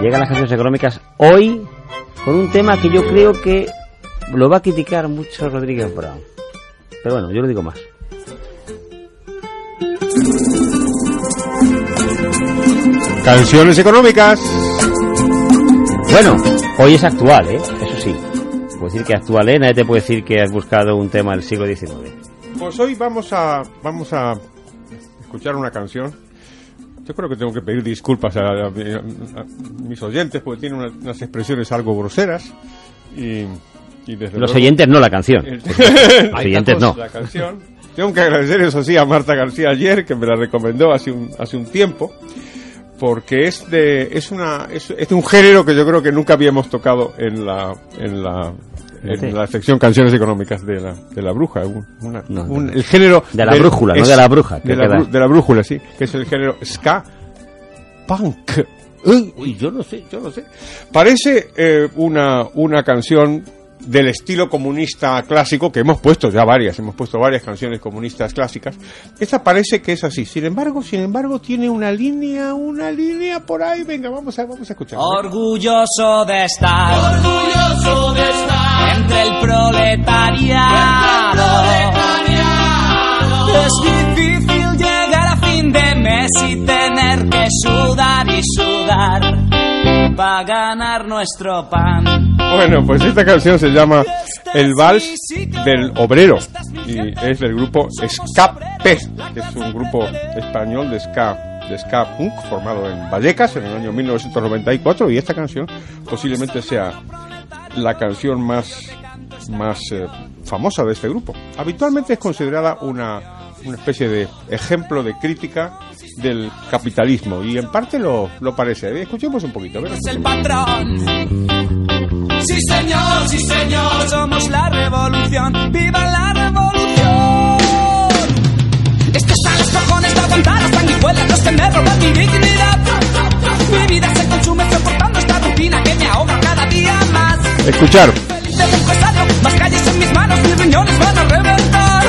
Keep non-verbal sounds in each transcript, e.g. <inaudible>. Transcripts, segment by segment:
Llegan las canciones económicas hoy con un tema que yo creo que lo va a criticar mucho Rodríguez Brown. Pero bueno, yo lo digo más. Canciones económicas. Bueno, hoy es actual, ¿eh? Eso sí. Puedo decir que actual, ¿eh? Nadie te puede decir que has buscado un tema del siglo XIX. Pues hoy vamos a vamos a escuchar una canción. Yo creo que tengo que pedir disculpas a, a- a mis oyentes porque tiene unas, unas expresiones algo groseras y, y desde Los luego- oyentes no la canción. Los <laughs> oyentes no. La canción. Tengo que agradecer eso sí a Marta García ayer que me la recomendó hace un hace un tiempo porque es de es una es, es de un género que yo creo que nunca habíamos tocado en la en la en la sección canciones económicas de la, de la bruja un- una- No, un- no. el género De la del- brújula, no de la bruja, que de la, de la brújula sí que es el género ska punk. Uy, uy, yo no sé yo no sé. Parece eh, una una canción del estilo comunista clásico que hemos puesto ya varias, hemos puesto varias canciones comunistas clásicas. Esta parece que es así. Sin embargo, sin embargo, tiene una línea, una línea por ahí. Venga, vamos a, vamos a escuchar. Orgulloso de estar, orgulloso de estar entre el proletariado. Es difícil llegar a fin de mes y tener que sudar y sudar para ganar nuestro pan. Bueno, pues esta canción se llama El Vals del Obrero. Y es del grupo Escape, que es un grupo español de ska, de ska punk formado en Vallecas en el año 1994 y esta canción posiblemente sea la canción más más eh, famosa de este grupo. Habitualmente es considerada una, una especie de ejemplo de crítica del capitalismo y en parte lo, lo parece. Escuchemos un poquito. a ver. es el patrón. Sí señor, sí señor, somos la revolución, viva la revolución. Esto está a los cojones de aguantar las sanguijuelas, los que me roban mi dignidad. Mi vida se consume soportando esta rutina que me ahoga cada día más. Escuchar. Feliz de empresario, más calles en mis manos, mis riñones van a reventar.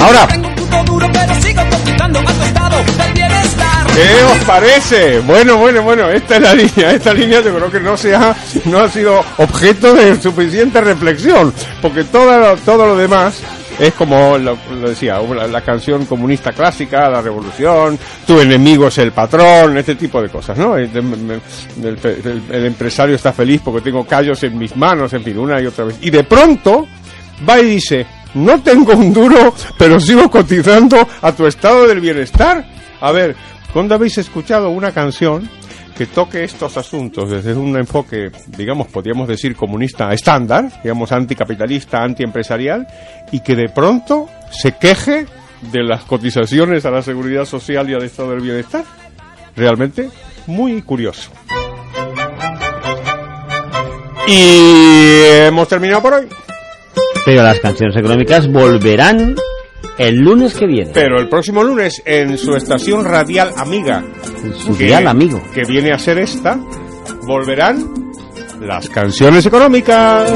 Ahora. Duro, pero sigo cotizando a tu estado bienestar. ¿Qué os parece? Bueno, bueno, bueno, esta es la línea, esta línea yo creo que no ha, no ha sido objeto de suficiente reflexión, porque todo lo, todo lo demás es como lo, lo decía, la, la canción comunista clásica, la revolución, tu enemigo es el patrón, este tipo de cosas, ¿no? El, el- el- el empresario está feliz porque tengo callos en mis manos, en fin, una y otra vez. Y de pronto va y dice, no tengo un duro, pero sigo cotizando a tu estado del bienestar. A ver, ¿cuándo habéis escuchado una canción que toque estos asuntos desde un enfoque, digamos, podríamos decir comunista estándar, digamos, anticapitalista, antiempresarial, y que de pronto se queje de las cotizaciones a la seguridad social y al estado del bienestar? Realmente muy curioso. Y hemos terminado por hoy. Pero las canciones económicas volverán el lunes que viene. Pero el próximo lunes en su estación radial amiga, Su dial amigo. que viene a ser esta, volverán las canciones económicas.